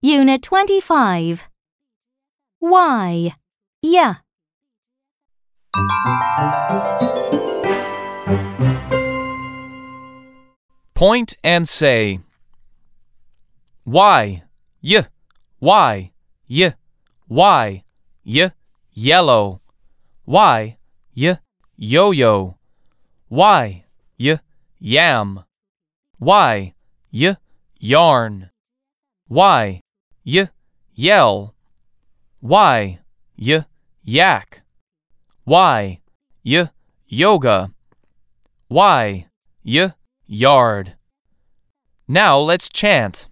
Unit 25. Why? Yeah. Point and say. Why? Y. Why? Y. Why? Y. Yellow. Why? Y. Yo-yo. Why? Y. Yam. Why? Y. Yarn. Why? Y. Yell. Why? Y. Yak. Why? Y. Yoga. Why? Y. Yard. Now let's chant.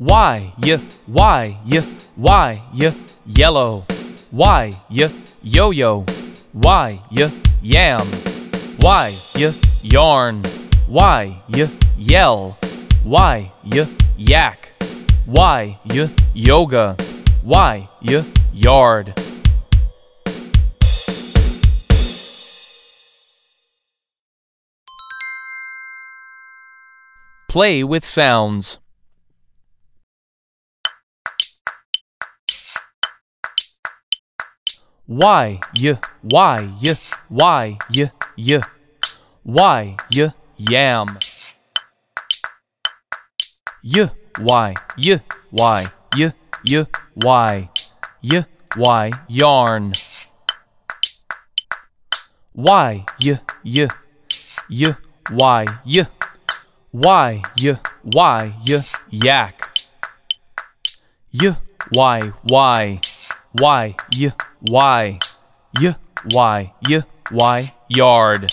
Why, y, why, y, why, y, yellow. Why, y, yo yo. Why, y, yam. Why, y, yarn. Why, y, yell. Why, y, yak. Why, y, yoga. Why, y, yard. Play with sounds. Why, y, why, y, why, y, y. Why, y, yam. Y, why, y, why, y, y, why. Y, why, yarn. Why, y, y, y, why, y. Why, y, why, y, yak. Y, why, why, why, y, why, y, why, y, yard.